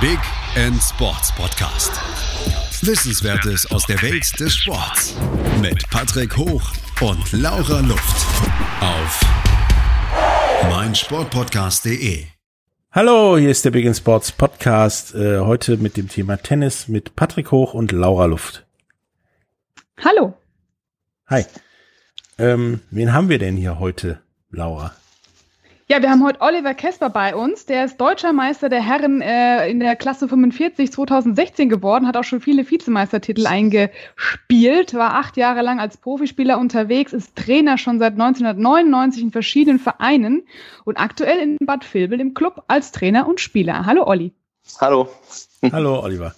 Big End Sports Podcast. Wissenswertes aus der Welt des Sports mit Patrick Hoch und Laura Luft auf meinsportpodcast.de. Hallo, hier ist der Big End Sports Podcast. Äh, heute mit dem Thema Tennis mit Patrick Hoch und Laura Luft. Hallo. Hi. Ähm, wen haben wir denn hier heute, Laura? Ja, wir haben heute Oliver Kesper bei uns. Der ist deutscher Meister der Herren äh, in der Klasse 45 2016 geworden, hat auch schon viele Vizemeistertitel eingespielt, war acht Jahre lang als Profispieler unterwegs, ist Trainer schon seit 1999 in verschiedenen Vereinen und aktuell in Bad Vilbel im Club als Trainer und Spieler. Hallo Olli. Hallo. Hallo Oliver.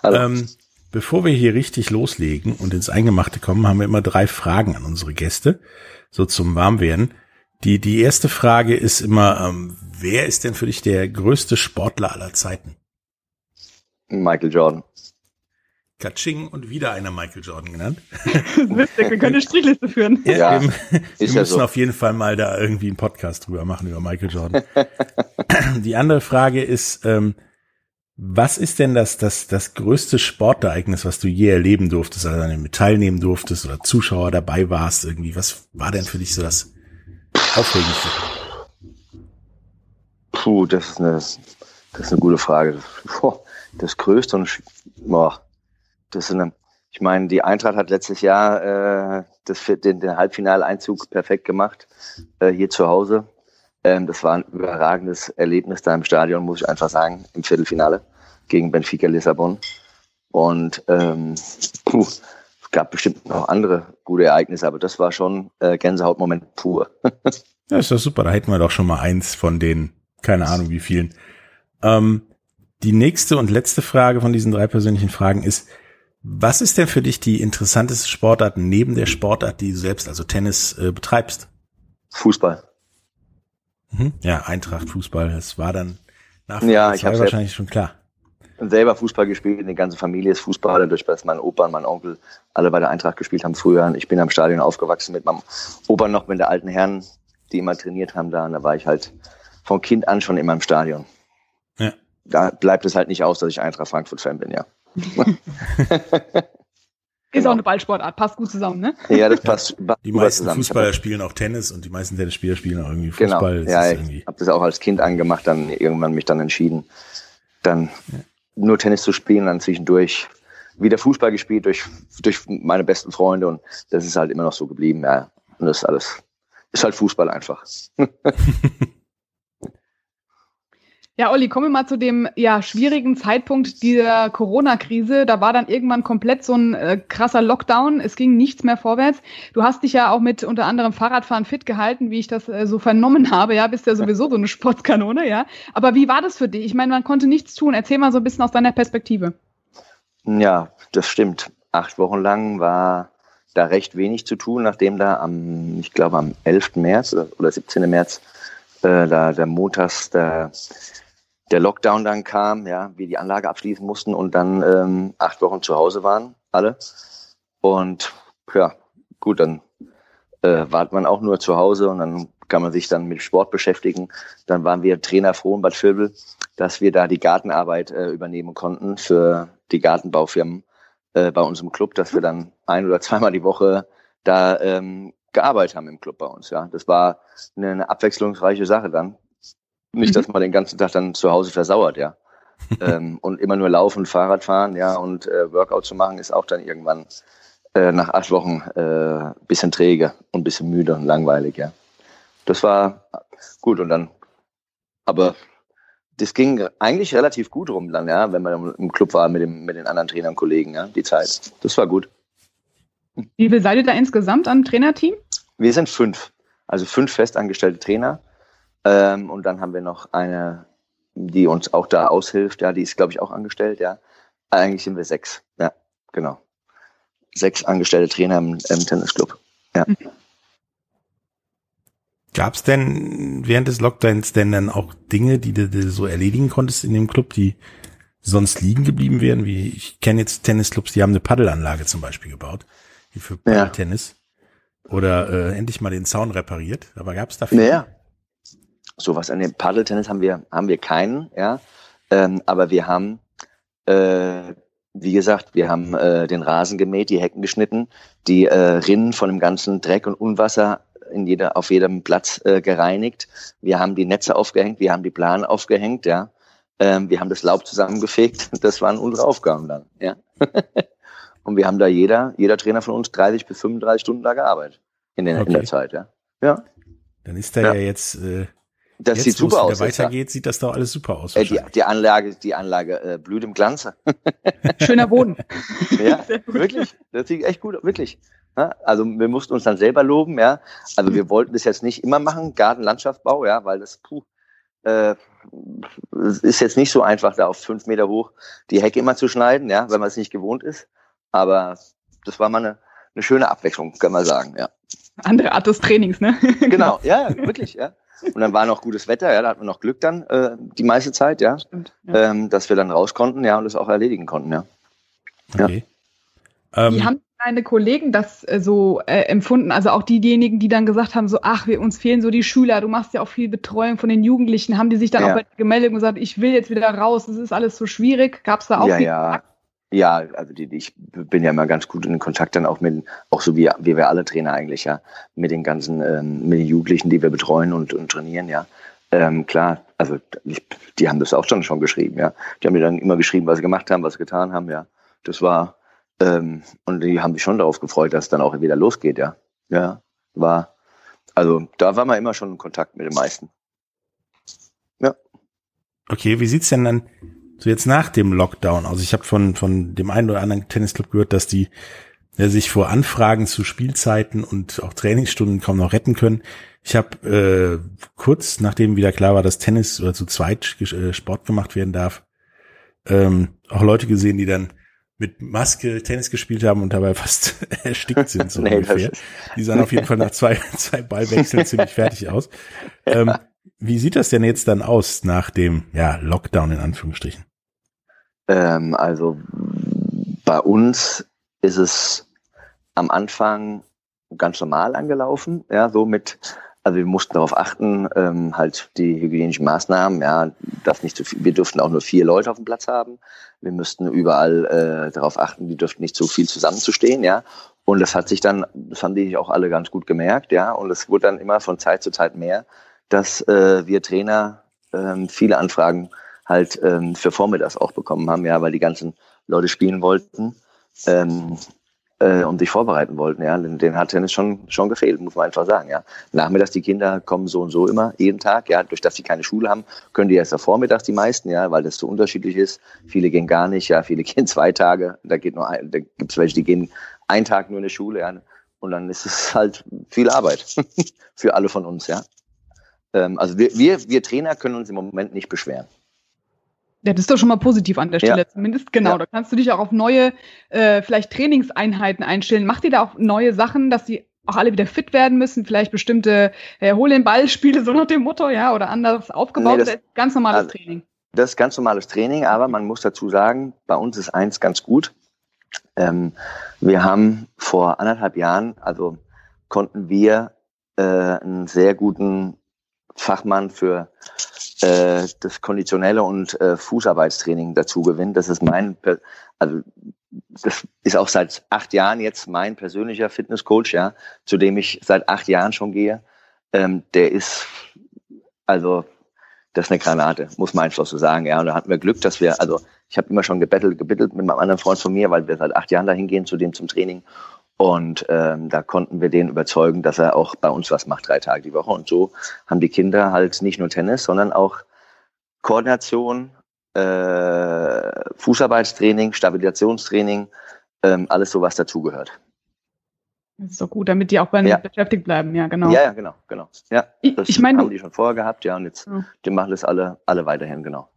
Hallo. Ähm, bevor wir hier richtig loslegen und ins Eingemachte kommen, haben wir immer drei Fragen an unsere Gäste, so zum Warmwerden. Die, die erste Frage ist immer, ähm, wer ist denn für dich der größte Sportler aller Zeiten? Michael Jordan. Katsching und wieder einer Michael Jordan genannt. Lustig, wir können eine Strichliste führen. Ja, wir, wir ist ja müssen so. auf jeden Fall mal da irgendwie einen Podcast drüber machen über Michael Jordan. Die andere Frage ist, ähm, was ist denn das, das, das größte Sportereignis, was du je erleben durftest, also an dem du teilnehmen durftest oder Zuschauer dabei warst irgendwie? Was war denn für dich so das Aufregendste? Puh, das ist eine, das ist eine gute Frage. Das Größte und boah, das ist eine, ich meine, die Eintracht hat letztes Jahr äh, das, den, den Halbfinaleinzug perfekt gemacht, äh, hier zu Hause. Ähm, das war ein überragendes Erlebnis da im Stadion, muss ich einfach sagen, im Viertelfinale gegen Benfica Lissabon. Und ähm, puh, gab bestimmt noch andere gute Ereignisse, aber das war schon äh, Gänsehautmoment pur. Ja, ist doch super. Da hätten wir doch schon mal eins von den, keine Ahnung wie vielen. Ähm, die nächste und letzte Frage von diesen drei persönlichen Fragen ist, was ist denn für dich die interessanteste Sportart neben der Sportart, die du selbst, also Tennis, äh, betreibst? Fußball. Mhm. Ja, Eintracht, Fußball, das war dann nach Ja, ich hab's wahrscheinlich schon klar. Selber Fußball gespielt, die ganze Familie ist Fußballer, dadurch, dass mein Opa und mein Onkel alle bei der Eintracht gespielt haben früher. Ich bin am Stadion aufgewachsen mit meinem Opa noch mit der alten Herren, die immer trainiert haben da. Und da war ich halt von Kind an schon immer im Stadion. Ja. Da bleibt es halt nicht aus, dass ich Eintracht Frankfurt-Fan bin, ja. Ist Genau. auch eine Ballsportart, passt gut zusammen, ne? Ja, das passt ba- Die meisten zusammen. Fußballer spielen auch Tennis und die meisten Tennisspieler spielen auch irgendwie Genau, Fußball. Das ja, ist ich habe das auch als Kind angemacht, dann irgendwann mich dann entschieden, dann nur Tennis zu spielen, dann zwischendurch wieder Fußball gespielt durch, durch meine besten Freunde und das ist halt immer noch so geblieben, ja. Und das ist alles, ist halt Fußball einfach. Ja, Olli, kommen wir mal zu dem ja, schwierigen Zeitpunkt dieser Corona-Krise. Da war dann irgendwann komplett so ein äh, krasser Lockdown. Es ging nichts mehr vorwärts. Du hast dich ja auch mit unter anderem Fahrradfahren fit gehalten, wie ich das äh, so vernommen habe. Ja, bist ja sowieso so eine Sportskanone, ja. Aber wie war das für dich? Ich meine, man konnte nichts tun. Erzähl mal so ein bisschen aus deiner Perspektive. Ja, das stimmt. Acht Wochen lang war da recht wenig zu tun, nachdem da am, ich glaube am 11. März oder, oder 17. März äh, da der montags der, der Lockdown dann kam, ja, wir die Anlage abschließen mussten und dann ähm, acht Wochen zu Hause waren, alle. Und ja, gut, dann äh, war man auch nur zu Hause und dann kann man sich dann mit Sport beschäftigen. Dann waren wir Trainer froh in Bad Vilbel, dass wir da die Gartenarbeit äh, übernehmen konnten für die Gartenbaufirmen äh, bei uns im Club, dass wir dann ein oder zweimal die Woche da ähm, gearbeitet haben im Club bei uns. Ja, das war eine, eine abwechslungsreiche Sache dann. Nicht, dass man den ganzen Tag dann zu Hause versauert, ja. ähm, und immer nur laufen, Fahrrad fahren, ja, und äh, Workout zu machen, ist auch dann irgendwann äh, nach acht Wochen äh, bisschen träge und bisschen müde und langweilig, ja. Das war gut und dann, aber das ging eigentlich relativ gut rum dann, ja, wenn man im Club war mit, dem, mit den anderen Trainern und Kollegen, ja, die Zeit. Das war gut. Wie viel seid ihr da insgesamt am Trainerteam? Wir sind fünf, also fünf festangestellte Trainer. Ähm, und dann haben wir noch eine, die uns auch da aushilft, ja, die ist, glaube ich, auch angestellt, ja. Eigentlich sind wir sechs, ja, genau. Sechs angestellte Trainer im, im Tennisclub. Ja. Gab es denn während des Lockdowns denn dann auch Dinge, die du, so erledigen konntest in dem Club, die sonst liegen geblieben wären? Wie ich kenne jetzt Tennisclubs, die haben eine Paddelanlage zum Beispiel gebaut, die für Ja. Paddeltennis. Oder äh, endlich mal den Zaun repariert. Aber gab es dafür? Naja. Sowas an dem Paddeltennis haben wir, haben wir keinen, ja. Ähm, aber wir haben, äh, wie gesagt, wir haben äh, den Rasen gemäht, die Hecken geschnitten, die äh, Rinnen von dem ganzen Dreck und Unwasser in jeder, auf jedem Platz äh, gereinigt. Wir haben die Netze aufgehängt, wir haben die Planen aufgehängt, ja. Ähm, wir haben das Laub zusammengefegt. Das waren unsere Aufgaben dann, ja. und wir haben da jeder, jeder Trainer von uns 30 bis 35 Stunden da gearbeitet in, den, okay. in der Zeit, ja. Ja. Dann ist da ja, ja jetzt äh, das Jetzt, sieht super aus. Wenn weitergeht, sieht das doch alles super aus. Äh, die, die Anlage, die Anlage äh, blüht im Glanze. Schöner Boden. ja, wirklich. Das sieht echt gut, wirklich. Ja, also wir mussten uns dann selber loben, ja. Also wir wollten das jetzt nicht immer machen, Gartenlandschaftsbau, ja, weil das puh, äh, ist jetzt nicht so einfach, da auf fünf Meter hoch die Hecke immer zu schneiden, ja, wenn man es nicht gewohnt ist. Aber das war mal eine, eine schöne Abwechslung, kann man sagen, ja. Andere Art des Trainings, ne? genau, ja, wirklich, ja. Und dann war noch gutes Wetter, ja, da hatten wir noch Glück dann äh, die meiste Zeit, ja, Stimmt, ja. Ähm, dass wir dann raus konnten, ja, und das auch erledigen konnten, ja. Okay. Ja. Wie ähm, haben deine Kollegen das äh, so äh, empfunden? Also auch diejenigen, die dann gesagt haben, so, ach, wir uns fehlen so die Schüler, du machst ja auch viel Betreuung von den Jugendlichen, haben die sich dann ja. auch gemeldet und gesagt, ich will jetzt wieder raus, das ist alles so schwierig? Gab es da auch ja, ja. Ja, also die, ich bin ja immer ganz gut in Kontakt dann auch mit, auch so wie, wie wir alle Trainer eigentlich, ja, mit den ganzen, ähm, mit den Jugendlichen, die wir betreuen und, und trainieren, ja. Ähm, klar, also ich, die haben das auch schon, schon geschrieben, ja. Die haben mir dann immer geschrieben, was sie gemacht haben, was sie getan haben, ja. Das war, ähm, und die haben sich schon darauf gefreut, dass es dann auch wieder losgeht, ja. Ja, war, also da war man immer schon in Kontakt mit den meisten. Ja. Okay, wie sieht's denn dann so jetzt nach dem Lockdown, also ich habe von, von dem einen oder anderen Tennisclub gehört, dass die ja, sich vor Anfragen zu Spielzeiten und auch Trainingsstunden kaum noch retten können. Ich habe äh, kurz nachdem wieder klar war, dass Tennis oder zu zweit äh, Sport gemacht werden darf, ähm, auch Leute gesehen, die dann mit Maske Tennis gespielt haben und dabei fast erstickt sind, so nee, ungefähr. Die sahen auf jeden Fall nach zwei, zwei Ballwechseln ziemlich fertig aus. Ähm, wie sieht das denn jetzt dann aus nach dem ja, Lockdown in Anführungsstrichen? Ähm, also bei uns ist es am Anfang ganz normal angelaufen, ja, so mit, also wir mussten darauf achten, ähm, halt die hygienischen Maßnahmen, ja, darf nicht zu viel, wir durften auch nur vier Leute auf dem Platz haben. Wir müssten überall äh, darauf achten, die dürften nicht so viel zusammenzustehen, ja. Und das hat sich dann, das haben die auch alle ganz gut gemerkt, ja. Und es wurde dann immer von Zeit zu Zeit mehr dass äh, wir Trainer ähm, viele Anfragen halt ähm, für Vormittags auch bekommen haben, ja, weil die ganzen Leute spielen wollten ähm, äh, und sich vorbereiten wollten, ja. Den, den hat Tennis schon schon gefehlt, muss man einfach sagen, ja. Nachmittags die Kinder kommen so und so immer jeden Tag, ja. Durch dass sie keine Schule haben, können die erst am Vormittags die meisten, ja, weil das so unterschiedlich ist. Viele gehen gar nicht, ja. Viele gehen zwei Tage. Da geht nur ein, da gibt's welche, die gehen einen Tag nur in die Schule, ja. Und dann ist es halt viel Arbeit für alle von uns, ja. Ähm, also wir, wir, wir Trainer können uns im Moment nicht beschweren. Ja, das ist doch schon mal positiv an der Stelle, ja. zumindest genau. Ja. Da kannst du dich auch auf neue, äh, vielleicht Trainingseinheiten einstellen. Macht ihr da auch neue Sachen, dass die auch alle wieder fit werden müssen? Vielleicht bestimmte äh, Hol den Ball-Spiele, so nach dem Motto, ja, oder anders aufgebaut? Nee, das, das ganz normales also, Training. Das ist ganz normales Training, aber man muss dazu sagen, bei uns ist eins ganz gut. Ähm, wir haben vor anderthalb Jahren, also konnten wir äh, einen sehr guten Fachmann für äh, das konditionelle und äh, Fußarbeitstraining dazu gewinnen. Das ist mein, also das ist auch seit acht Jahren jetzt mein persönlicher Fitnesscoach, ja, zu dem ich seit acht Jahren schon gehe. Ähm, der ist, also das ist eine Granate, muss man einfach so sagen, ja. Und da hatten wir Glück, dass wir, also ich habe immer schon gebettelt, gebettelt mit meinem anderen Freund von mir, weil wir seit acht Jahren dahin gehen zu dem zum Training. Und ähm, da konnten wir den überzeugen, dass er auch bei uns was macht, drei Tage die Woche. Und so haben die Kinder halt nicht nur Tennis, sondern auch Koordination, äh, Fußarbeitstraining, Stabilisationstraining, ähm, alles so, was dazugehört. Das ist doch gut, damit die auch bei ja. beschäftigt bleiben, ja, genau. Ja, ja, genau, genau. Ja, das ich mein, haben die schon vorher gehabt, ja, und jetzt, ja. die machen das alle, alle weiterhin, genau.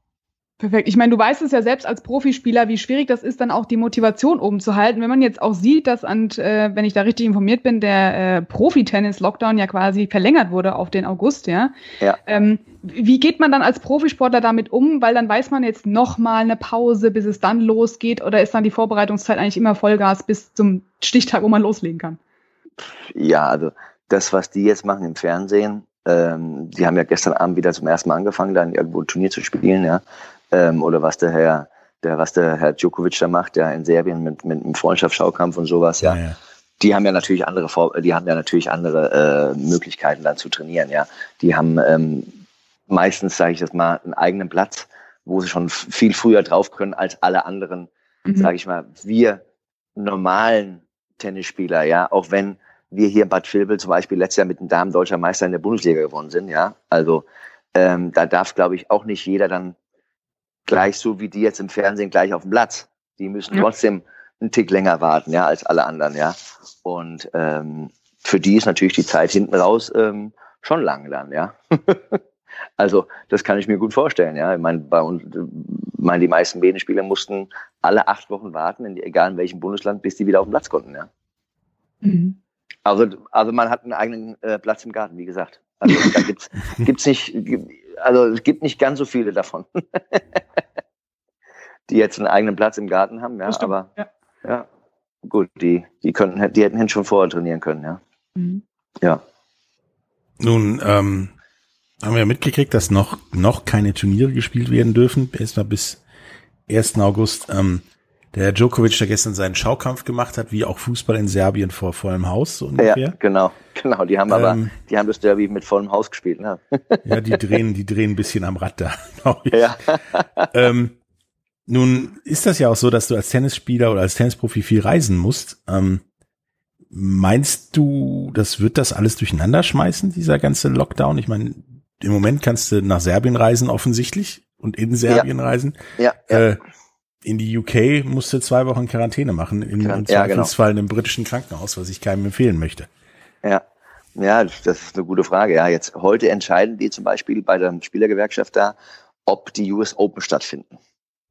Perfekt. Ich meine, du weißt es ja selbst als Profispieler, wie schwierig das ist, dann auch die Motivation oben zu halten. Wenn man jetzt auch sieht, dass, und, äh, wenn ich da richtig informiert bin, der äh, Profi-Tennis-Lockdown ja quasi verlängert wurde auf den August, ja. ja. Ähm, wie geht man dann als Profisportler damit um? Weil dann weiß man jetzt noch mal eine Pause, bis es dann losgeht, oder ist dann die Vorbereitungszeit eigentlich immer Vollgas bis zum Stichtag, wo man loslegen kann? Ja, also das, was die jetzt machen im Fernsehen, Ähm, die haben ja gestern Abend wieder zum ersten Mal angefangen, dann irgendwo ein Turnier zu spielen, ja. Ähm, oder was der Herr, der, was der Herr Djokovic da macht, ja, in Serbien mit, mit einem Freundschaftsschaukampf und sowas, ja. ja. Die haben ja natürlich andere, die haben ja natürlich andere äh, Möglichkeiten dann zu trainieren, ja. Die haben ähm, meistens, sage ich das mal, einen eigenen Platz, wo sie schon viel früher drauf können als alle anderen, mhm. sage ich mal, wir normalen Tennisspieler, ja, auch wenn wir hier in Bad Vilbel zum Beispiel letztes Jahr mit dem Damen deutscher Meister in der Bundesliga gewonnen sind, ja. Also ähm, da darf, glaube ich, auch nicht jeder dann gleich so wie die jetzt im Fernsehen gleich auf dem Platz. Die müssen ja. trotzdem einen Tick länger warten, ja, als alle anderen, ja. Und ähm, für die ist natürlich die Zeit hinten raus ähm, schon lang dann, ja. also das kann ich mir gut vorstellen, ja. Ich meine, bei uns, meine, die meisten Bedenspieler mussten alle acht Wochen warten, in, egal in welchem Bundesland, bis die wieder auf den Platz konnten, ja. Mhm. Also, also man hat einen eigenen äh, Platz im Garten, wie gesagt. Also da gibt's, gibt's nicht, also es gibt nicht ganz so viele davon, die jetzt einen eigenen Platz im Garten haben, ja. Aber ja. ja, gut, die, die könnten, die hätten schon vorher trainieren können, ja. Mhm. Ja. Nun ähm, haben wir mitgekriegt, dass noch noch keine Turniere gespielt werden dürfen, erst mal bis 1. August. Ähm, der Djokovic, der gestern seinen Schaukampf gemacht hat, wie auch Fußball in Serbien vor vollem Haus, so ungefähr. Ja, genau, genau. Die haben aber, ähm, die haben das Derby mit vollem Haus gespielt, ne? ja, die drehen, die drehen ein bisschen am Rad da, glaube ich. Ja. ähm, nun ist das ja auch so, dass du als Tennisspieler oder als Tennisprofi viel reisen musst. Ähm, meinst du, das wird das alles durcheinander schmeißen, dieser ganze Lockdown? Ich meine, im Moment kannst du nach Serbien reisen, offensichtlich, und in Serbien ja. reisen. Ja. ja. Äh, in die UK musste zwei Wochen Quarantäne machen, in, Zweifelsfall ja, genau. in einem britischen Krankenhaus, was ich keinem empfehlen möchte. Ja. Ja, das ist eine gute Frage. Ja, jetzt heute entscheiden die zum Beispiel bei der Spielergewerkschaft da, ob die US Open stattfinden.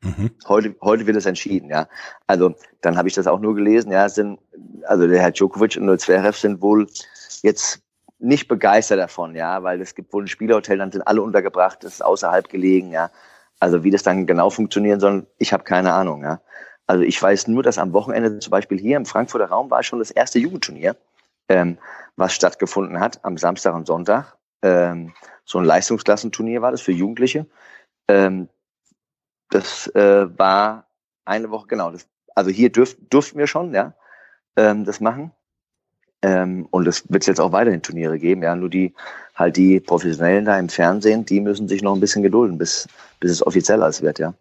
Mhm. Heute, heute wird es entschieden, ja. Also, dann habe ich das auch nur gelesen, ja, sind, also der Herr Djokovic und der Zverev sind wohl jetzt nicht begeistert davon, ja, weil es gibt wohl ein Spielerhotel, dann sind alle untergebracht, das ist außerhalb gelegen, ja. Also wie das dann genau funktionieren soll, ich habe keine Ahnung. Ja. Also ich weiß nur, dass am Wochenende zum Beispiel hier im Frankfurter Raum war schon das erste Jugendturnier, ähm, was stattgefunden hat am Samstag und Sonntag. Ähm, so ein Leistungsklassenturnier war das für Jugendliche. Ähm, das äh, war eine Woche, genau. Das, also hier dürf, durften wir schon, ja, ähm, das machen. Ähm, und es wird jetzt auch weiterhin Turniere geben, ja. Nur die, halt die Professionellen da im Fernsehen, die müssen sich noch ein bisschen gedulden, bis, bis es offiziell alles wird, ja.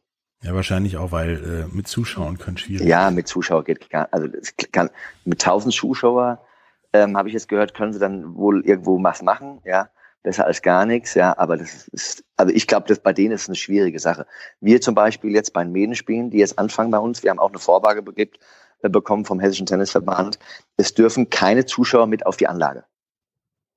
Ja, wahrscheinlich auch, weil äh, mit Zuschauern könnte schwierig. Ja, mit Zuschauern geht gar, also es kann mit tausend Zuschauer ähm, habe ich jetzt gehört, können sie dann wohl irgendwo was machen, ja, besser als gar nichts, ja. Aber das ist, also ich glaube, das bei denen ist eine schwierige Sache. Wir zum Beispiel jetzt bei den Medenspielen, die jetzt anfangen bei uns, wir haben auch eine Vorlage begibt, bekommen vom Hessischen Tennisverband. Es dürfen keine Zuschauer mit auf die Anlage.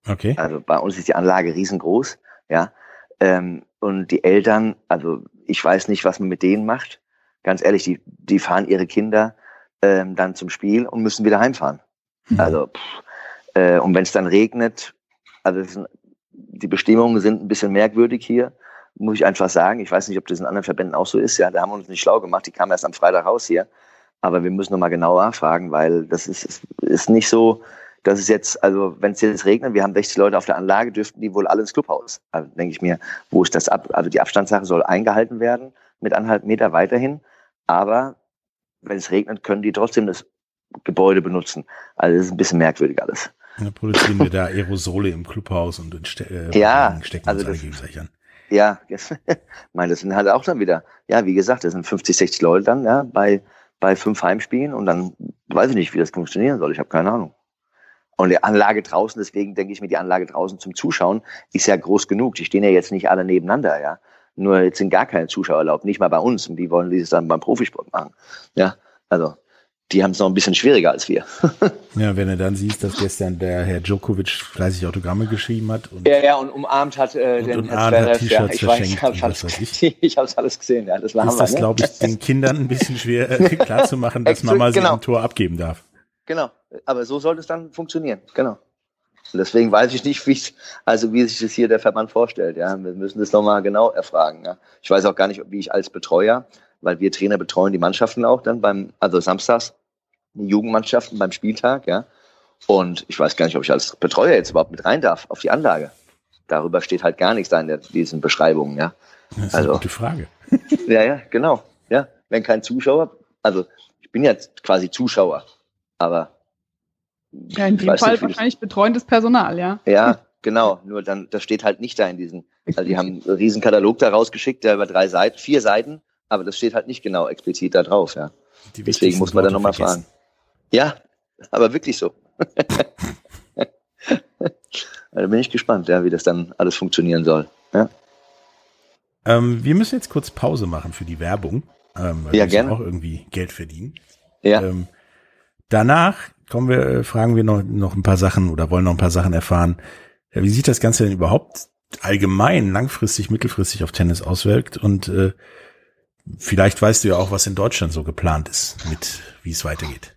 Okay. Also bei uns ist die Anlage riesengroß, ja. Ähm, und die Eltern, also ich weiß nicht, was man mit denen macht. Ganz ehrlich, die, die fahren ihre Kinder ähm, dann zum Spiel und müssen wieder heimfahren. Mhm. Also, pff, äh, und wenn es dann regnet, also sind, die Bestimmungen sind ein bisschen merkwürdig hier, muss ich einfach sagen. Ich weiß nicht, ob das in anderen Verbänden auch so ist. Ja, da haben wir uns nicht schlau gemacht. Die kamen erst am Freitag raus hier. Aber wir müssen nochmal genauer nachfragen, weil das ist, ist nicht so, dass es jetzt, also wenn es jetzt regnet, wir haben 60 Leute auf der Anlage, dürften die wohl alle ins Clubhaus. Also denke ich mir, wo ist das ab? Also die Abstandssache soll eingehalten werden mit anderthalb Meter weiterhin. Aber wenn es regnet, können die trotzdem das Gebäude benutzen. Also das ist ein bisschen merkwürdig alles. Dann produzieren wir da Aerosole im Clubhaus und äh, ja, stecken also das, an. Ja, ich meine, das sind halt auch dann wieder, ja, wie gesagt, das sind 50, 60 Leute dann, ja, bei bei fünf Heimspielen und dann weiß ich nicht, wie das funktionieren soll. Ich habe keine Ahnung. Und die Anlage draußen, deswegen denke ich mir, die Anlage draußen zum Zuschauen ist ja groß genug. Die stehen ja jetzt nicht alle nebeneinander, ja. Nur jetzt sind gar keine Zuschauer erlaubt, nicht mal bei uns. Und wie wollen die es dann beim Profisport machen? Ja, also die haben es noch ein bisschen schwieriger als wir. ja, wenn du dann siehst, dass gestern der Herr Djokovic fleißig Autogramme geschrieben hat. Und, ja, ja, und umarmt hat äh, den Herrn Zverev. Ja, ich weiß, ich habe es alles, alles gesehen. Ja, das war Ist das, ne? glaube ich, den Kindern ein bisschen schwer äh, klarzumachen, dass Mama genau. sie ein Tor abgeben darf. Genau, aber so sollte es dann funktionieren, genau. Und deswegen weiß ich nicht, wie also wie sich das hier der Verband vorstellt. Ja, wir müssen das nochmal genau erfragen. Ja. Ich weiß auch gar nicht, wie ich als Betreuer, weil wir Trainer betreuen die Mannschaften auch dann beim, also samstags Jugendmannschaften beim Spieltag, ja. Und ich weiß gar nicht, ob ich als Betreuer jetzt überhaupt mit rein darf auf die Anlage. darüber steht halt gar nichts da in der, diesen Beschreibungen, ja. Das ist also, eine gute Frage. ja, ja, genau. Ja, wenn kein Zuschauer, also ich bin jetzt quasi Zuschauer, aber ja, in dem Fall nicht, wahrscheinlich betreuendes Personal, ja. Ja, genau. Nur dann, das steht halt nicht da in diesen. Also die haben einen riesen Katalog da rausgeschickt, der über drei Seiten, vier Seiten, aber das steht halt nicht genau explizit da drauf, ja. Deswegen muss man dann nochmal fragen. Ja, aber wirklich so. da bin ich gespannt, ja, wie das dann alles funktionieren soll. Ja. Ähm, wir müssen jetzt kurz Pause machen für die Werbung, ähm, weil ja, wir gerne. auch irgendwie Geld verdienen. Ja. Ähm, danach kommen wir, äh, fragen wir noch, noch ein paar Sachen oder wollen noch ein paar Sachen erfahren. Ja, wie sieht das Ganze denn überhaupt allgemein, langfristig, mittelfristig auf Tennis auswirkt? Und äh, vielleicht weißt du ja auch, was in Deutschland so geplant ist, mit wie es weitergeht.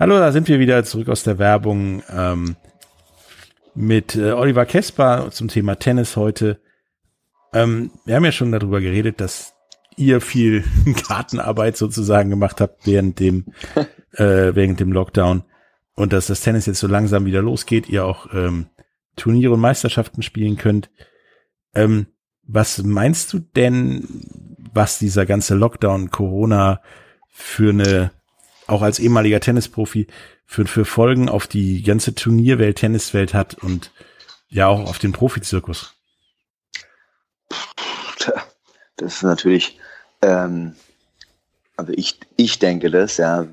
Hallo, da sind wir wieder zurück aus der Werbung ähm, mit äh, Oliver Kesper zum Thema Tennis heute. Ähm, wir haben ja schon darüber geredet, dass ihr viel Gartenarbeit sozusagen gemacht habt während dem äh, während dem Lockdown und dass das Tennis jetzt so langsam wieder losgeht, ihr auch ähm, Turniere und Meisterschaften spielen könnt. Ähm, was meinst du denn, was dieser ganze Lockdown, Corona für eine auch als ehemaliger Tennisprofi für, für Folgen auf die ganze Turnierwelt, Tenniswelt hat und ja auch auf den Profizirkus? Das ist natürlich, ähm, also ich, ich denke das, ja,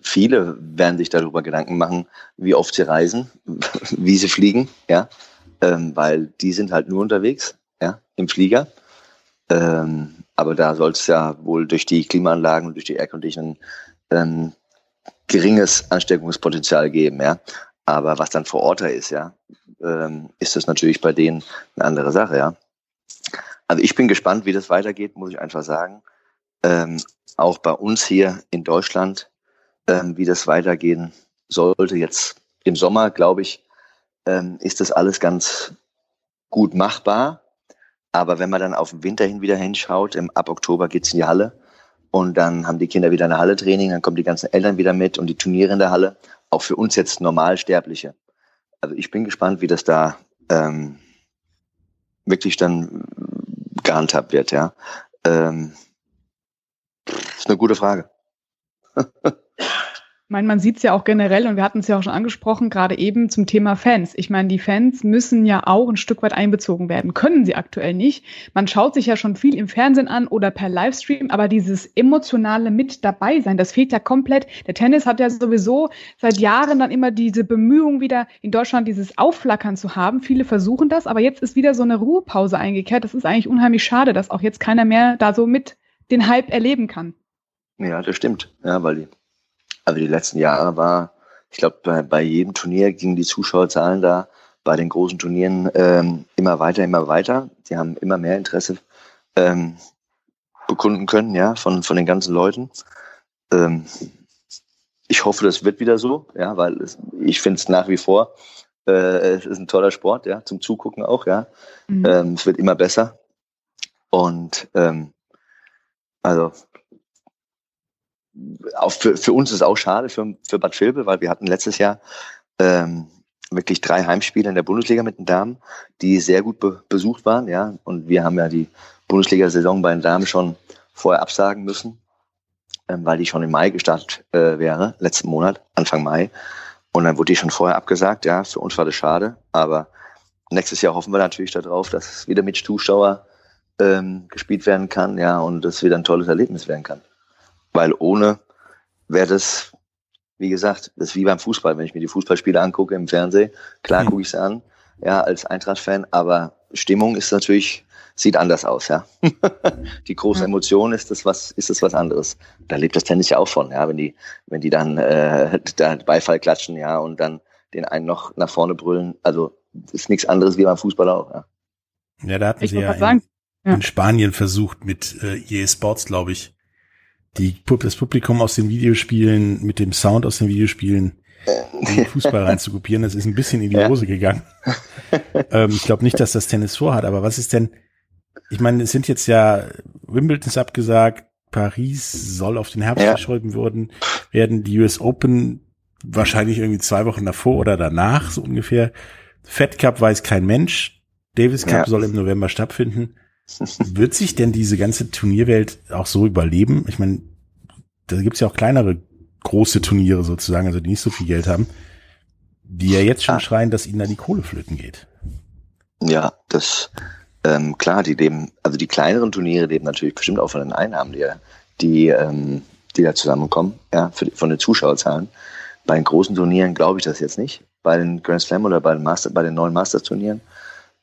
viele werden sich darüber Gedanken machen, wie oft sie reisen, wie sie fliegen, ja, ähm, weil die sind halt nur unterwegs, ja, im Flieger. Ähm, aber da soll es ja wohl durch die Klimaanlagen und durch die Airconditioning ähm, geringes Ansteckungspotenzial geben, ja. Aber was dann vor Ort da ist, ja, ähm, ist das natürlich bei denen eine andere Sache, ja. Also ich bin gespannt, wie das weitergeht, muss ich einfach sagen. Ähm, auch bei uns hier in Deutschland, ähm, wie das weitergehen sollte. Jetzt im Sommer, glaube ich, ähm, ist das alles ganz gut machbar. Aber wenn man dann auf den Winter hin wieder hinschaut, im, ab Oktober geht's in die Halle und dann haben die Kinder wieder eine Halle-Training, dann kommen die ganzen Eltern wieder mit und die Turniere in der Halle. Auch für uns jetzt Normalsterbliche. Also ich bin gespannt, wie das da ähm, wirklich dann gehandhabt wird, ja. Ähm, ist eine gute Frage. Ich meine, man sieht es ja auch generell und wir hatten es ja auch schon angesprochen, gerade eben zum Thema Fans. Ich meine, die Fans müssen ja auch ein Stück weit einbezogen werden. Können sie aktuell nicht. Man schaut sich ja schon viel im Fernsehen an oder per Livestream, aber dieses emotionale mit dabei sein, das fehlt ja komplett. Der Tennis hat ja sowieso seit Jahren dann immer diese Bemühung wieder in Deutschland dieses Aufflackern zu haben. Viele versuchen das, aber jetzt ist wieder so eine Ruhepause eingekehrt. Das ist eigentlich unheimlich schade, dass auch jetzt keiner mehr da so mit den Hype erleben kann. Ja, das stimmt. Ja, weil die also die letzten Jahre war, ich glaube, bei, bei jedem Turnier gingen die Zuschauerzahlen da bei den großen Turnieren ähm, immer weiter, immer weiter. Die haben immer mehr Interesse ähm, bekunden können, ja, von, von den ganzen Leuten. Ähm, ich hoffe, das wird wieder so, ja, weil es, ich finde es nach wie vor, äh, es ist ein toller Sport, ja, zum Zugucken auch, ja. Mhm. Ähm, es wird immer besser. Und ähm, also auch für, für uns ist auch schade, für, für Bad Vilbel, weil wir hatten letztes Jahr ähm, wirklich drei Heimspiele in der Bundesliga mit den Damen, die sehr gut be besucht waren, ja. Und wir haben ja die Bundesliga-Saison bei den Damen schon vorher absagen müssen, ähm, weil die schon im Mai gestartet äh, wäre, letzten Monat, Anfang Mai. Und dann wurde die schon vorher abgesagt, ja. Für uns war das schade, aber nächstes Jahr hoffen wir natürlich darauf, dass es wieder mit Zuschauer ähm, gespielt werden kann, ja, und es wieder ein tolles Erlebnis werden kann weil ohne wäre das, wie gesagt, das ist wie beim Fußball. Wenn ich mir die Fußballspiele angucke im Fernsehen, klar hm. gucke ich sie an, ja, als Eintracht-Fan, aber Stimmung ist natürlich, sieht anders aus, ja. die große ja. Emotion ist das was, ist das was anderes. Da lebt das Tennis ja auch von, ja, wenn die, wenn die dann äh, da Beifall klatschen, ja, und dann den einen noch nach vorne brüllen. Also ist nichts anderes wie beim Fußball auch, ja. Ja, da hatten ich sie ja in, ja in, Spanien versucht mit äh, EA Sports, glaube ich, die, das Publikum aus den Videospielen mit dem Sound aus den Videospielen in den Fußball reinzukopieren. Das ist ein bisschen in die ja. Hose gegangen. ähm, ich glaube nicht, dass das Tennis vorhat, aber was ist denn, ich meine, es sind jetzt ja, Wimbledon ist abgesagt, Paris soll auf den Herbst ja. verschoben worden, werden die US Open wahrscheinlich irgendwie zwei Wochen davor oder danach, so ungefähr. Fed Cup weiß kein Mensch. Davis Cup ja. soll im November stattfinden. Wird sich denn diese ganze Turnierwelt auch so überleben? Ich meine, da gibt's ja auch kleinere große Turniere sozusagen, also die nicht so viel Geld haben, die ja jetzt schon ah. schreien, dass ihnen da die Kohle flöten geht. Ja, das ähm, klar, die leben, also die kleineren Turniere leben natürlich bestimmt auch von den Einnahmen, die, die, ähm, die da zusammenkommen, ja, für, von den Zuschauerzahlen. Bei den großen Turnieren glaube ich das jetzt nicht. Bei den Grand Slam oder bei den, Master, bei den neuen Masters-Turnieren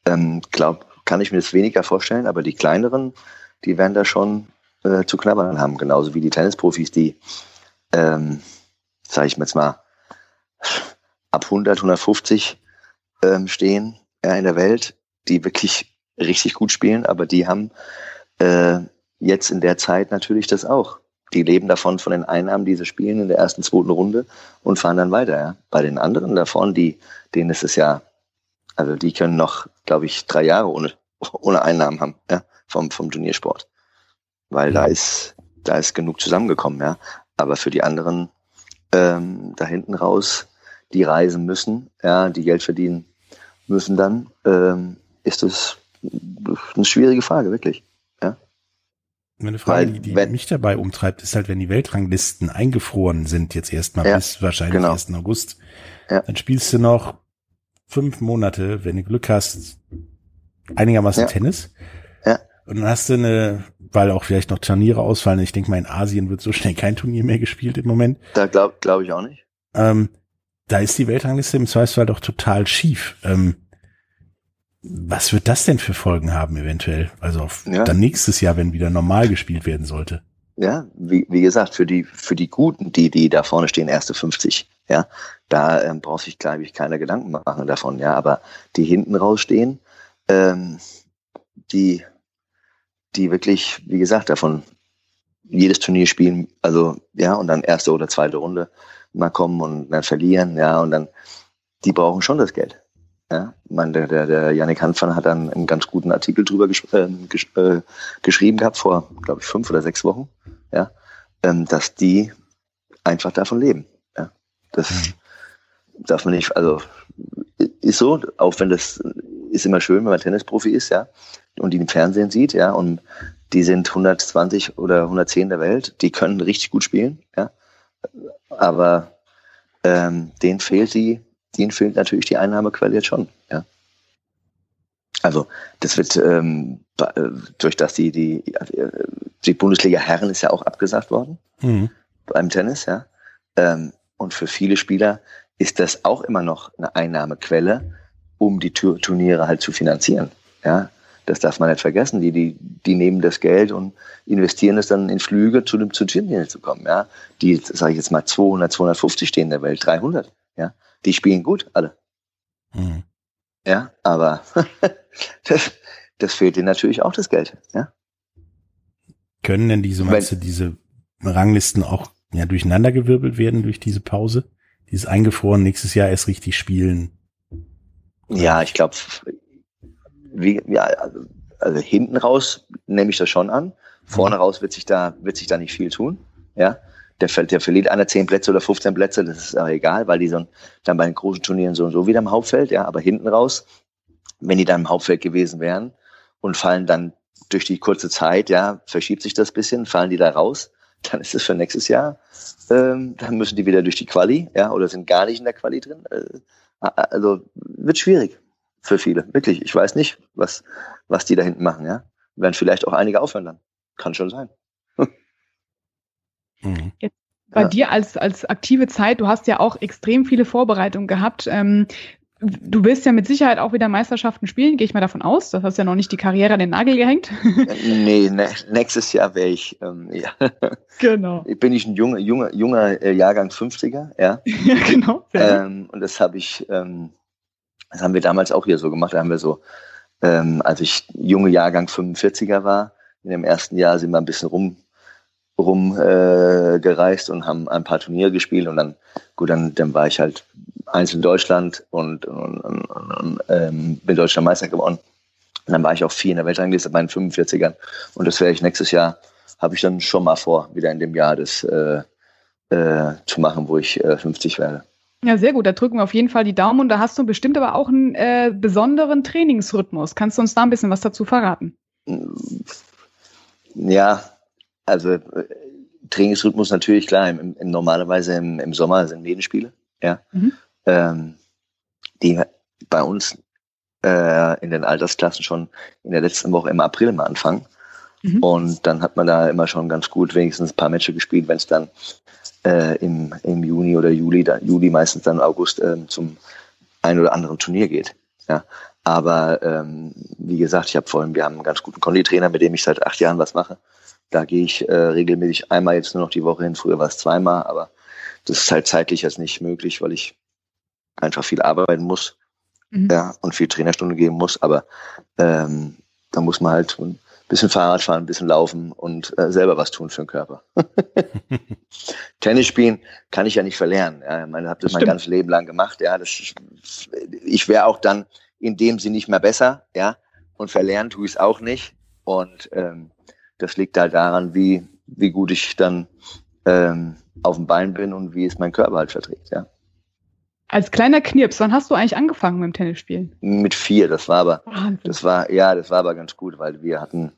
ähm, glaub, kann ich mir das weniger vorstellen, aber die kleineren, die werden da schon äh, zu knabbern haben, genauso wie die Tennisprofis, die ähm, sage ich jetzt mal, ab 100, 150 ähm, stehen ja, in der Welt, die wirklich richtig gut spielen, aber die haben äh, jetzt in der Zeit natürlich das auch. Die leben davon, von den Einnahmen, die sie spielen in der ersten, zweiten Runde und fahren dann weiter. Ja. Bei den anderen davon, die, denen ist es ja, also die können noch, glaube ich, drei Jahre ohne, ohne Einnahmen haben, ja, vom, vom Turniersport. Weil da ist, da ist genug zusammengekommen, ja. Aber für die anderen ähm, da hinten raus, die reisen müssen, ja, die Geld verdienen müssen dann, ähm, ist das eine schwierige Frage, wirklich. Ja. Eine Frage, Weil, die, die wenn, mich dabei umtreibt, ist halt, wenn die Weltranglisten eingefroren sind, jetzt erstmal ja, bis wahrscheinlich genau. 1. August, ja. dann spielst du noch fünf Monate, wenn du Glück hast, einigermaßen ja. Tennis. Ja. Und dann hast du eine weil auch vielleicht noch Turniere ausfallen. Ich denke mal, in Asien wird so schnell kein Turnier mehr gespielt im Moment. Da glaube glaub ich auch nicht. Ähm, da ist die Weltrangliste im Zweifelsfall doch total schief. Ähm, was wird das denn für Folgen haben eventuell? Also ja. dann nächstes Jahr, wenn wieder normal gespielt werden sollte. Ja, wie, wie gesagt, für die, für die Guten, die, die da vorne stehen, erste 50, ja, da ähm, braucht sich, glaube ich, keiner Gedanken machen davon, ja, aber die hinten rausstehen, ähm, die, die wirklich, wie gesagt, davon jedes Turnier spielen, also ja, und dann erste oder zweite Runde mal kommen und dann verlieren, ja, und dann, die brauchen schon das Geld. Ja, meine, der, der, der Yannick Hanfmann hat dann einen ganz guten Artikel drüber gesch äh, gesch äh, geschrieben gehabt, vor, glaube ich, fünf oder sechs Wochen, ja, ähm, dass die einfach davon leben. Das mhm. darf man nicht, also ist so, auch wenn das ist immer schön, wenn man Tennisprofi ist, ja, und die im Fernsehen sieht, ja, und die sind 120 oder 110 der Welt, die können richtig gut spielen, ja, aber ähm, denen fehlt die, denen fehlt natürlich die Einnahmequelle jetzt schon, ja. Also das wird ähm, äh, durch das die die die Bundesliga Herren ist ja auch abgesagt worden mhm. beim Tennis, ja. Ähm, und für viele Spieler ist das auch immer noch eine Einnahmequelle, um die Turniere halt zu finanzieren. Ja, das darf man nicht vergessen. Die, die, die nehmen das Geld und investieren es dann in Flüge zu dem zu Turnieren zu kommen. Ja, die, sage ich jetzt mal 200, 250 stehen in der Welt, 300. Ja, die spielen gut alle. Mhm. Ja, aber das, das fehlt ihnen natürlich auch das Geld. Ja. Können denn diese, meinst du, diese Ranglisten auch ja, durcheinandergewirbelt werden durch diese Pause? Dieses eingefroren nächstes Jahr erst richtig spielen? Ja, ich glaube, wie, ja, also, also hinten raus nehme ich das schon an. Vorne mhm. raus wird sich da, wird sich da nicht viel tun. Ja, der, der verliert einer 10 Plätze oder 15 Plätze, das ist aber egal, weil die so, dann bei den großen Turnieren so und so wieder im Hauptfeld, ja, aber hinten raus, wenn die dann im Hauptfeld gewesen wären und fallen dann durch die kurze Zeit, ja, verschiebt sich das bisschen, fallen die da raus, dann ist es für nächstes Jahr, ähm, dann müssen die wieder durch die Quali, ja, oder sind gar nicht in der Quali drin. Äh, also wird schwierig für viele. Wirklich. Ich weiß nicht, was, was die da hinten machen, ja. Werden vielleicht auch einige aufhören dann. Kann schon sein. mhm. Jetzt Bei Ja. dir als, als aktive Zeit, du hast ja auch extrem viele Vorbereitungen gehabt. Ähm, du willst ja mit Sicherheit auch wieder Meisterschaften spielen, gehe ich mal davon aus. Das hast ja noch nicht die Karriere an den Nagel gehängt. Nee, ne, nächstes Jahr wäre ich, ähm, ja, genau. bin ich ein junger, junger, junger äh, Jahrgang 50er, ja. Ja, genau. Ähm, und das habe ich, ähm, das haben wir damals auch hier so gemacht. Da haben wir so, ähm, als ich junge Jahrgang 45er war, in dem ersten Jahr sind wir ein bisschen rum rum äh, gereist und haben ein paar Turniere gespielt und dann gut dann dann war ich halt einzeln in Deutschland und, und, und, und, ähm, bin deutscher Meister geworden und dann war ich auch vier in der Weltrangliste bei den 45ern und das werde ich nächstes Jahr habe ich dann schon mal vor wieder in dem Jahr das äh, äh, zu machen wo ich äh, 50 werde Ja, sehr gut. Da drücken wir auf jeden Fall die Daumen und da hast du bestimmt aber auch einen äh, besonderen Trainingsrhythmus. Kannst du uns da ein bisschen was dazu verraten? Ja, also äh, Trainingsrhythmus natürlich klar. Im, im, normalerweise im, im Sommer sind Medenspiele, ja. Mhm. Ähm, die bei uns äh, in den Altersklassen schon in der letzten Woche im April mal anfangen. Mhm. Und dann hat man da immer schon ganz gut wenigstens ein paar Matches gespielt, wenn es dann äh, im, im Juni oder Juli, da, Juli meistens dann August äh, zum ein oder anderen Turnier geht. Ja. Aber ähm, wie gesagt, ich habe vorhin, wir haben einen ganz guten Konditrainer, mit dem ich seit acht Jahren was mache. Da gehe ich äh, regelmäßig einmal jetzt nur noch die Woche hin. Früher war es zweimal, aber das ist halt zeitlich jetzt nicht möglich, weil ich einfach viel arbeiten muss Mhm. ja, und viel Trainerstunde geben muss. Aber ähm, da muss man halt ein bisschen Fahrrad fahren, ein bisschen laufen und äh, selber was tun für den Körper. Tennis spielen kann ich ja nicht verlernen. Ja. Ich meine, habe das mein Stimmt. ganzes Leben lang gemacht. Ja, das, ich wäre auch dann in dem Sinne nicht mehr besser. Ja, und verlernen tue ich es auch nicht. Und ähm, das liegt halt daran, wie wie gut ich dann ähm, auf dem Bein bin und wie es mein Körper halt verträgt. Ja, Als kleiner Knirps, wann hast du eigentlich angefangen mit dem Tennisspielen? mit vier. Das war aber Wahnsinn. Das war, ja, das war aber ganz gut, weil wir hatten,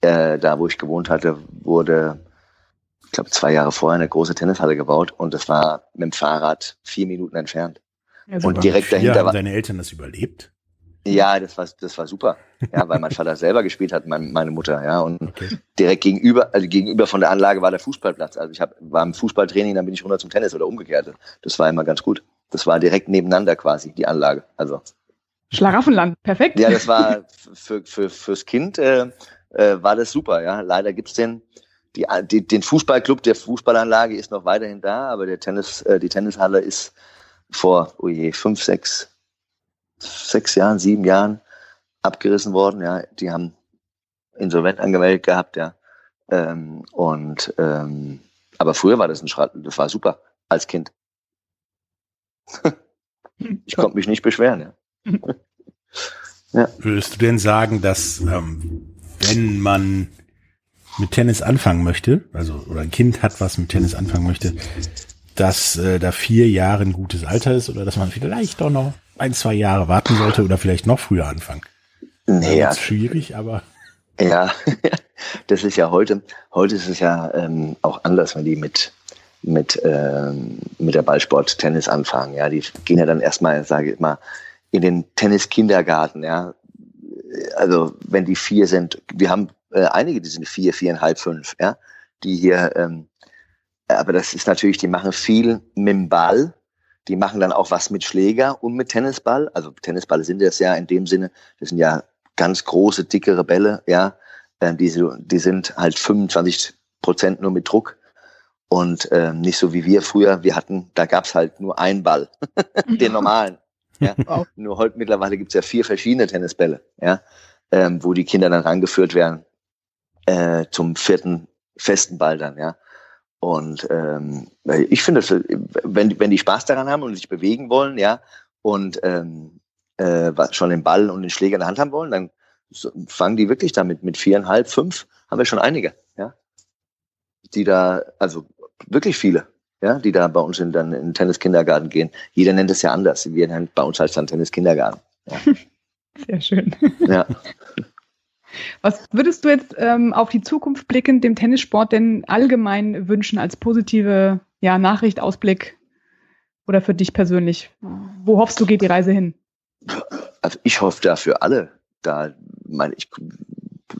äh, da wo ich gewohnt hatte, wurde, ich glaube, zwei Jahre vorher eine große Tennishalle gebaut und das war mit dem Fahrrad vier Minuten entfernt. Ja. Und direkt Vier dahinter haben war, deine Eltern das überlebt? Ja, das war, das war super. Ja, weil mein Vater selber gespielt hat, mein, meine Mutter, ja, und Okay. direkt gegenüber, also gegenüber von der Anlage war der Fußballplatz. Also ich hab, war im Fußballtraining, dann bin ich runter zum Tennis oder umgekehrt. Das war immer ganz gut. Das war direkt nebeneinander quasi, die Anlage. Also Schlaraffenland, perfekt. Ja, das war für, für, fürs Kind äh, äh, war das super, ja. Leider gibt's den, die, die, den Fußballclub, der Fußballanlage ist noch weiterhin da, aber der Tennis, äh, die Tennishalle ist vor, oh je, fünf, sechs, sechs Jahren, sieben Jahren abgerissen worden, ja. Die haben insolvent angemeldet gehabt, ja. Ähm, und ähm, aber früher war das ein Schrat, das war super als Kind. Ich konnte mich nicht beschweren, ja. Würdest du denn sagen, dass ähm, wenn man mit Tennis anfangen möchte, also oder ein Kind hat, was mit Tennis anfangen möchte, dass äh, da vier Jahre ein gutes Alter ist oder dass man vielleicht doch noch ein, zwei Jahre warten sollte oder vielleicht noch früher anfangen? Nee, ja. schwierig, aber Ja, das ist ja heute, heute ist es ja ähm, auch anders, wenn die mit, mit, ähm, mit der Ballsport Tennis anfangen. Ja, die gehen ja dann erstmal, sage ich mal, in den Tennis-Kindergarten, ja. Also wenn die vier sind, wir haben äh, einige, die sind vier, viereinhalb, fünf, ja, die hier, ähm, aber das ist natürlich, die machen viel mit dem Ball, die machen dann auch was mit Schläger und mit Tennisball. Also Tennisball sind das ja in dem Sinne, das sind ja ganz große, dickere Bälle, ja, äh, die, die sind halt 25 Prozent nur mit Druck und ähm, nicht so wie wir früher. Wir hatten, da gab's halt nur einen Ball, den normalen. Ja. Nur heute mittlerweile gibt's ja vier verschiedene Tennisbälle, ja, ähm, wo die Kinder dann rangeführt werden äh, zum vierten festen Ball dann, ja. Und ähm, ich finde, wenn, wenn die Spaß daran haben und sich bewegen wollen, ja, und ähm, äh, schon den Ball und den Schläger in der Hand haben wollen, dann fangen die wirklich damit mit viereinhalb, fünf, haben wir schon einige, ja. Die da, also wirklich viele, ja, die da bei uns in, dann in den Tenniskindergarten gehen. Jeder nennt es ja anders. Wir nennen bei uns halt dann Tenniskindergarten. Sehr schön. Ja. Was würdest du jetzt ähm, auf die Zukunft blickend dem Tennissport denn allgemein wünschen als positive ja, Nachricht, Ausblick oder für dich persönlich? Wo hoffst du, geht die Reise hin? also ich hoffe da für alle, da, mein, ich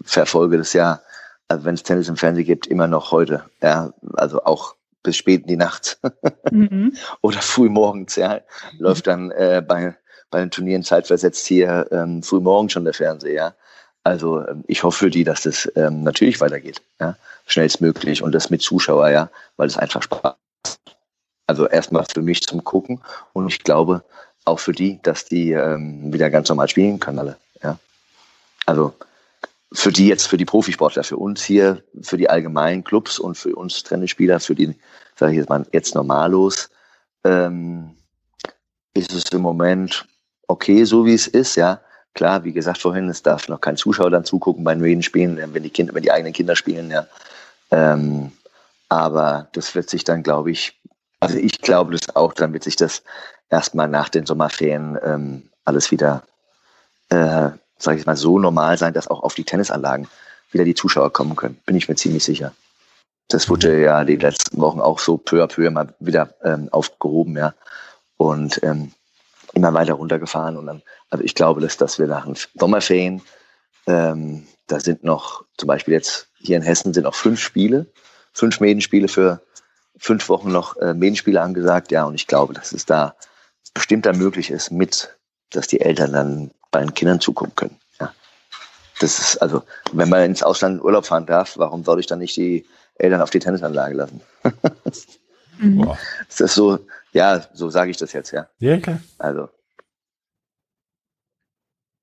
verfolge das ja, also wenn es Tennis im Fernsehen gibt, immer noch heute, ja, also auch bis spät in die Nacht mhm. oder früh morgens, ja, läuft dann äh, bei, bei den Turnieren zeitversetzt hier ähm, früh morgens schon der Fernseher, ja. Also ähm, ich hoffe für die, dass das ähm, natürlich weitergeht, ja, schnellstmöglich und das mit Zuschauer, ja, weil es einfach Spaß. Also erstmal für mich zum Gucken und ich glaube auch für die, dass die ähm, wieder ganz normal spielen können alle, ja. Also für die jetzt, für die Profisportler, für uns hier, für die allgemeinen Clubs und für uns Tennisspieler, für die, sage ich jetzt mal, jetzt normallos, ähm, ist es im Moment okay, so wie es ist, ja. Klar, wie gesagt vorhin, es darf noch kein Zuschauer dann zugucken bei den Spielen, wenn die Kinder, wenn die eigenen Kinder spielen, ja. Ähm, aber das wird sich dann, glaube ich, also ich glaube das auch, dann wird sich das erstmal nach den Sommerferien ähm, alles wieder äh, sage ich mal, so normal sein, dass auch auf die Tennisanlagen wieder die Zuschauer kommen können. Bin ich mir ziemlich sicher. Das wurde ja die letzten Wochen auch so peu à peu mal wieder ähm, aufgehoben, ja. Und ähm, immer weiter runtergefahren. Und dann, also ich glaube, dass, dass wir nach den Sommerferien, ähm, da sind noch, zum Beispiel jetzt hier in Hessen sind noch fünf Spiele, fünf Medenspiele für fünf Wochen noch äh, Medenspiele angesagt, ja. Und ich glaube, dass es da bestimmt dann möglich ist, mit, dass die Eltern dann bei den Kindern zugucken können. Ja. Das ist also, wenn man ins Ausland Urlaub fahren darf, warum soll ich dann nicht die Eltern auf die Tennisanlage lassen? mhm. Das ist so, ja, so sage ich das jetzt, ja. Ja, klar. Also.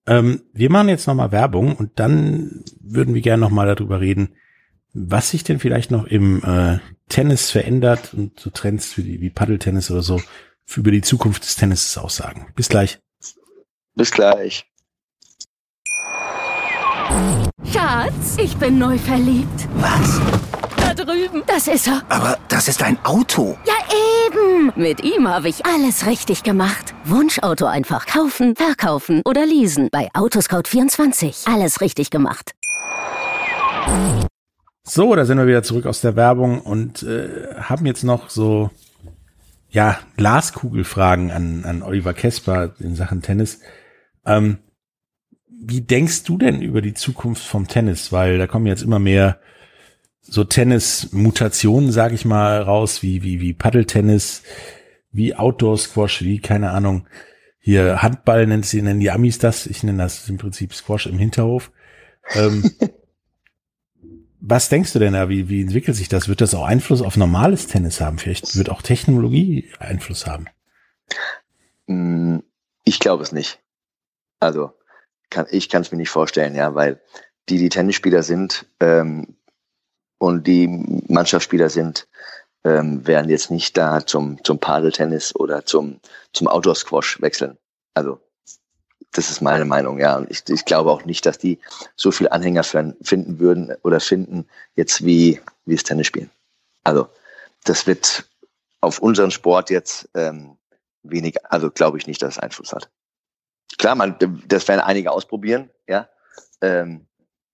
Ähm, wir machen jetzt nochmal Werbung und dann würden wir gerne nochmal darüber reden, was sich denn vielleicht noch im äh, Tennis verändert und so Trends wie, wie Paddeltennis oder so für über die Zukunft des Tennis aussagen. Bis gleich. Bis gleich. Schatz, ich bin neu verliebt. Was? Drüben. Das ist er. Aber das ist ein Auto. Ja, eben. Mit ihm habe ich alles richtig gemacht. Wunschauto einfach kaufen, verkaufen oder leasen. Bei Autoscout24. Alles richtig gemacht. So, da sind wir wieder zurück aus der Werbung und äh, haben jetzt noch so ja Glaskugelfragen an, an Oliver Kesper in Sachen Tennis. Ähm, wie denkst du denn über die Zukunft vom Tennis? Weil da kommen jetzt immer mehr so Tennis-Mutationen, sag ich mal, raus, wie, wie, wie Paddeltennis, wie Outdoor-Squash, wie, keine Ahnung, hier Handball nennt sie, nennen die Amis das. Ich nenne das im Prinzip Squash im Hinterhof. Ähm, was denkst du denn da? Wie, wie entwickelt sich das? Wird das auch Einfluss auf normales Tennis haben? Vielleicht wird auch Technologie Einfluss haben? Mm, ich glaube es nicht. Also kann, ich kann es mir nicht vorstellen, ja, weil die, die Tennisspieler sind ähm, und die Mannschaftsspieler sind, ähm, werden jetzt nicht da zum, zum Padeltennis oder zum, zum Outdoor-Squash wechseln. Also das ist meine Meinung, ja. Und ich, ich glaube auch nicht, dass die so viel Anhänger finden würden oder finden, jetzt wie, wie es Tennis spielen. Also das wird auf unseren Sport jetzt ähm, wenig, also glaube ich nicht, dass es Einfluss hat klar, man, das werden einige ausprobieren, ja. Ähm,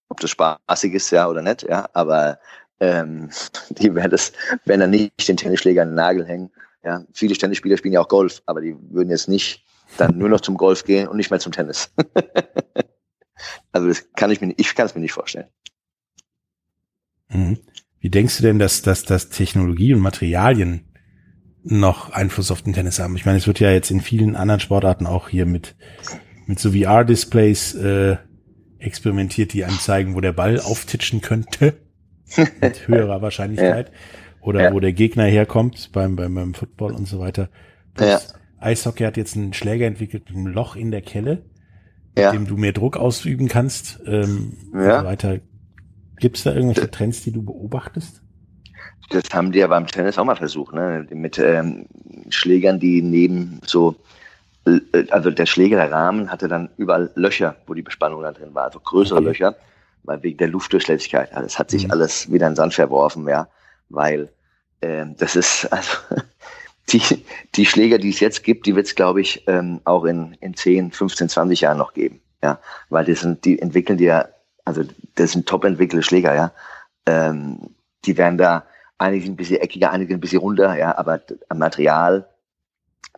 ob das spaßig ist, ja, oder nicht, ja, aber ähm, die werden das, werden dann nicht den Tennisschläger an den Nagel hängen. Ja, viele Tennisspieler spielen ja auch Golf, aber die würden jetzt nicht dann nur noch zum Golf gehen und nicht mehr zum Tennis. also das kann ich mir, ich kann es mir nicht vorstellen. Mhm. Wie denkst du denn, dass, dass, dass Technologie und Materialien noch Einfluss auf den Tennis haben. Ich meine, es wird ja jetzt in vielen anderen Sportarten auch hier mit, mit so VR-Displays äh, experimentiert, die einem zeigen, wo der Ball auftitschen könnte. mit höherer Wahrscheinlichkeit. Ja. Oder ja. wo der Gegner herkommt beim, beim, beim Football und so weiter. Ja. Eishockey hat jetzt einen Schläger entwickelt mit einem Loch in der Kelle, ja. mit dem du mehr Druck ausüben kannst. Ähm, ja. Und so weiter. Gibt es da irgendwelche Trends, die du beobachtest? Das haben die ja beim Tennis auch mal versucht, ne? Mit ähm, Schlägern, die neben so, also der Schläger, der Rahmen hatte dann überall Löcher, wo die Bespannung da drin war, also größere okay. Löcher, weil wegen der Luftdurchlässigkeit. Also es hat sich mhm. alles wieder in den Sand verworfen, ja, weil ähm, das ist, also die, die Schläger, die es jetzt gibt, die wird es, glaube ich, ähm, auch in, in 10, 15, 20 Jahren noch geben. Ja, weil die sind, die entwickeln die ja, also das sind top entwickelte Schläger, ja. Ähm, die werden da Einige sind ein bisschen eckiger, einige ein bisschen runder, ja, aber am Material,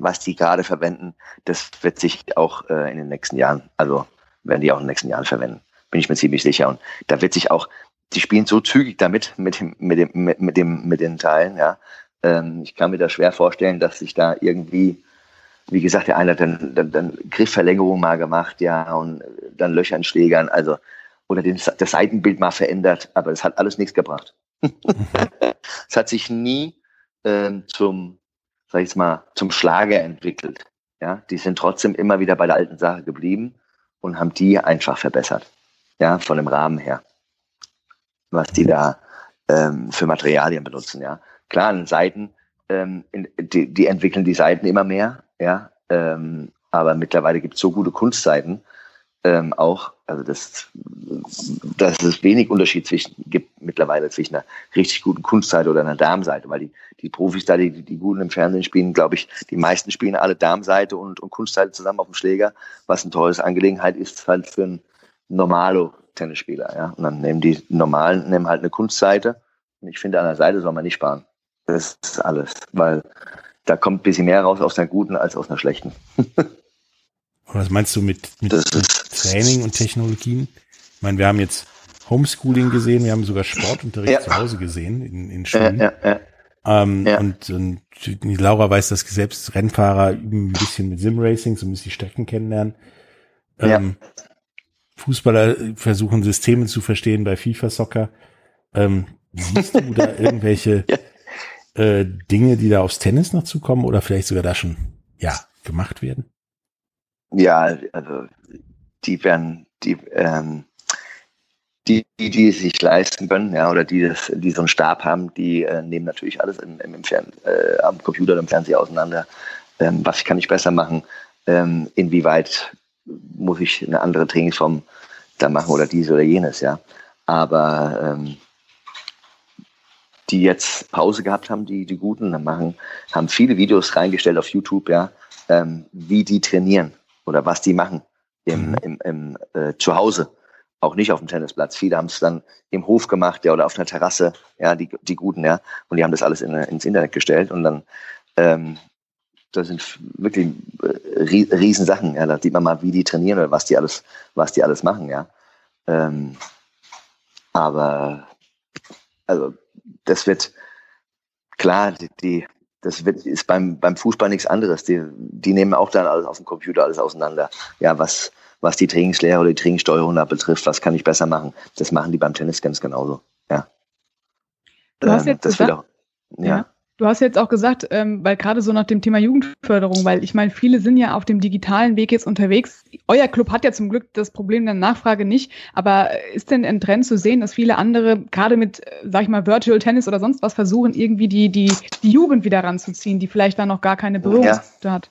was die gerade verwenden, das wird sich auch äh, in den nächsten Jahren, also werden die auch in den nächsten Jahren verwenden. Bin ich mir ziemlich sicher. Und da wird sich auch, die spielen so zügig damit, mit dem, mit dem, mit, mit dem, mit den Teilen, ja. Ähm, ich kann mir da schwer vorstellen, dass sich da irgendwie, wie gesagt, der eine hat dann, dann, dann Griffverlängerung mal gemacht, ja, und dann Löcher in Schlägern, also, oder den, das Seitenbild mal verändert, aber es hat alles nichts gebracht. es hat sich nie ähm, zum, sag ich mal, zum Schlager entwickelt. Ja, die sind trotzdem immer wieder bei der alten Sache geblieben und haben die einfach verbessert. Ja, von dem Rahmen her. Was die da ähm, für Materialien benutzen, ja. Klar, an Seiten, ähm, in, die, die entwickeln die Seiten immer mehr, ja. Ähm, aber mittlerweile gibt es so gute Kunstseiten, ähm, auch, also das, dass es wenig Unterschied zwischen, gibt mittlerweile zwischen einer richtig guten Kunstseite oder einer Darmseite, weil die, die Profis da, die, die Guten im Fernsehen spielen, glaube ich, die meisten spielen alle Darmseite und, und Kunstseite zusammen auf dem Schläger, was eine teure Angelegenheit ist halt für einen normalo Tennisspieler, ja. Und dann nehmen die normalen, nehmen halt eine Kunstseite. Und ich finde, an der Seite soll man nicht sparen. Das ist alles, weil da kommt ein bisschen mehr raus aus einer guten als aus einer schlechten. Was meinst du mit, mit, mit Training und Technologien? Ich meine, wir haben jetzt Homeschooling gesehen, wir haben sogar Sportunterricht ja. zu Hause gesehen in, in Schulen. Ja, ja, ähm, und, und Laura weiß, dass selbst Rennfahrer üben ein bisschen mit Simracing, so müssen die Strecken kennenlernen. Ähm, Fußballer versuchen Systeme zu verstehen bei FIFA Soccer. Ähm, siehst du da irgendwelche äh, Dinge, die da aufs Tennis noch zukommen oder vielleicht sogar da schon ja gemacht werden? Ja, also die werden, die, ähm, die, die, die es sich leisten können, ja, oder die, das, die so einen Stab haben, die äh, nehmen natürlich alles im, im, im Fern, äh, am Computer im Fernseher auseinander. Ähm, was kann ich besser machen? Ähm, inwieweit muss ich eine andere Trainingsform da machen oder dies oder jenes, ja. Aber ähm, die jetzt Pause gehabt haben, die, die Guten, machen, haben viele Videos reingestellt auf YouTube, ja, ähm, wie die trainieren oder was die machen im, mhm. im, im äh, zu Hause, auch nicht auf dem Tennisplatz. Viele haben es dann im Hof gemacht, ja, oder auf einer Terrasse, ja, die, die Guten, ja, und die haben das alles in, ins Internet gestellt und dann, ähm, das sind wirklich äh, Riesensachen, ja, da sieht man mal, wie die trainieren oder was die alles, was die alles machen, ja. Ähm, aber, also, das wird, klar, die, die das wird, ist beim, beim Fußball nichts anderes. Die, die nehmen auch dann alles auf dem Computer alles auseinander. Ja, was, was die Trainingslehre oder die Trainingssteuerung da betrifft, was kann ich besser machen? Das machen die beim Tennis ganz genauso. Ja. Du hast ähm, jetzt gesagt, auch, ja. ja. Du hast jetzt auch gesagt, ähm, weil gerade so nach dem Thema Jugendförderung, weil ich meine, viele sind ja auf dem digitalen Weg jetzt unterwegs. Euer Club hat ja zum Glück das Problem der Nachfrage nicht, aber ist denn ein Trend zu sehen, dass viele andere gerade mit, sag ich mal, Virtual Tennis oder sonst was versuchen, irgendwie die, die, die Jugend wieder ranzuziehen, die vielleicht da noch gar keine Berührungspunkte ja. hat?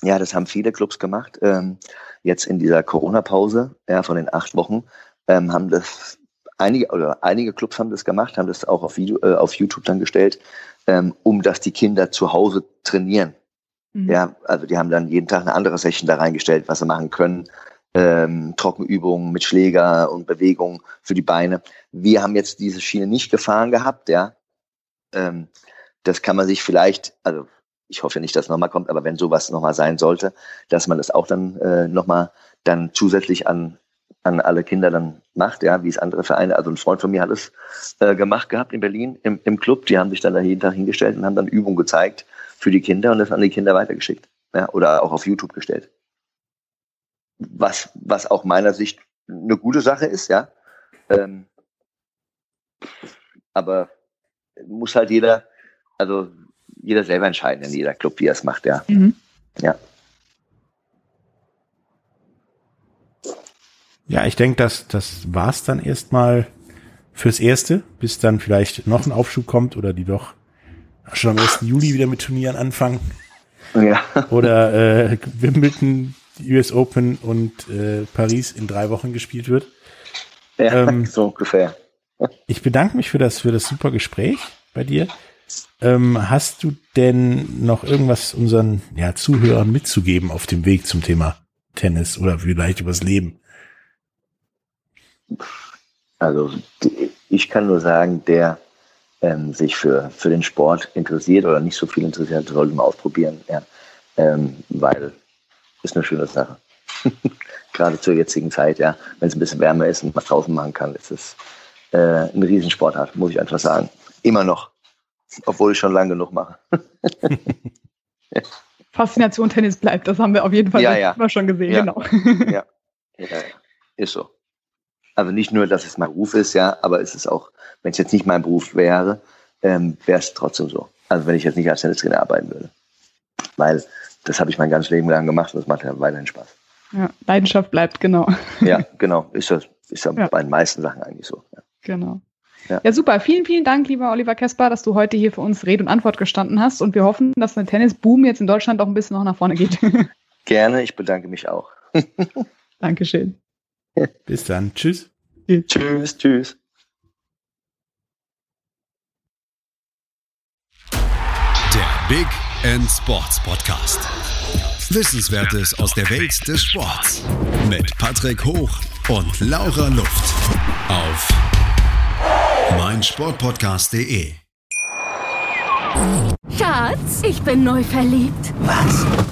Ja, das haben viele Clubs gemacht. Ähm, jetzt in dieser Corona-Pause, ja, von den acht Wochen, ähm, haben das einige oder einige Clubs haben das gemacht, haben das auch auf, Video, äh, auf YouTube dann gestellt ähm, um dass die Kinder zu Hause trainieren. Mhm. Ja, also die haben dann jeden Tag eine andere Session da reingestellt, was sie machen können. Ähm, Trockenübungen mit Schläger und Bewegungen für die Beine. Wir haben jetzt diese Schiene nicht gefahren gehabt, ja. Ähm, das kann man sich vielleicht, also ich hoffe nicht, dass es nochmal kommt, aber wenn sowas nochmal sein sollte, dass man das auch dann äh, nochmal dann zusätzlich an an alle Kinder dann macht, ja, wie es andere Vereine, also ein Freund von mir hat es äh, gemacht gehabt in Berlin im, im Club, die haben sich dann da jeden Tag hingestellt und haben dann Übungen gezeigt für die Kinder und das an die Kinder weitergeschickt, ja, oder auch auf YouTube gestellt. Was, was auch meiner Sicht eine gute Sache ist, ja. Ähm, aber muss halt jeder, also jeder selber entscheiden in jeder Club, wie er es macht, ja. Mhm. Ja. Ja, ich denke, das, das war's dann erstmal fürs Erste, bis dann vielleicht noch ein Aufschub kommt oder die doch schon am 1. Juli wieder mit Turnieren anfangen. Ja. Oder äh, Wimbledon, US Open und äh, Paris in drei Wochen gespielt wird. Ja, ähm, so ungefähr. Ich bedanke mich für das, für das super Gespräch bei dir. Ähm, hast du denn noch irgendwas unseren ja, Zuhörern mitzugeben auf dem Weg zum Thema Tennis oder vielleicht übers Leben? Also ich kann nur sagen, der ähm, sich für, für den Sport interessiert oder nicht so viel interessiert, sollte mal ausprobieren, ja. Ähm, weil ist eine schöne Sache. Gerade zur jetzigen Zeit, ja, wenn es ein bisschen wärmer ist und man draußen machen kann, ist es äh, eine Riesensportart, muss ich einfach sagen. Immer noch. Obwohl ich schon lange genug mache. Faszination Tennis bleibt, das haben wir auf jeden Fall Ja, ja. schon gesehen, Ja. genau. Ja. ist so. Also nicht nur, dass es mein Beruf ist, ja, aber es ist auch, wenn es jetzt nicht mein Beruf wäre, ähm, wäre es trotzdem so. Also wenn ich jetzt nicht als Tennistrainer arbeiten würde. Weil das habe ich mein ganzes Leben lang gemacht und das macht ja weiterhin Spaß. Ja, Leidenschaft bleibt, genau. Ja, genau. Ist das ist ja, Ja. bei den meisten Sachen eigentlich so. Ja. Genau. Ja. Ja. super. Vielen, vielen Dank, lieber Oliver Kesper, dass du heute hier für uns Rede und Antwort gestanden hast. Und wir hoffen, dass der Tennisboom jetzt in Deutschland auch ein bisschen noch nach vorne geht. Gerne, ich bedanke mich auch. Dankeschön. Bis dann. Tschüss. Tschüss, tschüss. Der Big End Sports Podcast. Wissenswertes aus der Welt des Sports. Mit Patrick Hoch und Laura Luft. Auf meinsportpodcast.de. Schatz, ich bin neu verliebt. Was?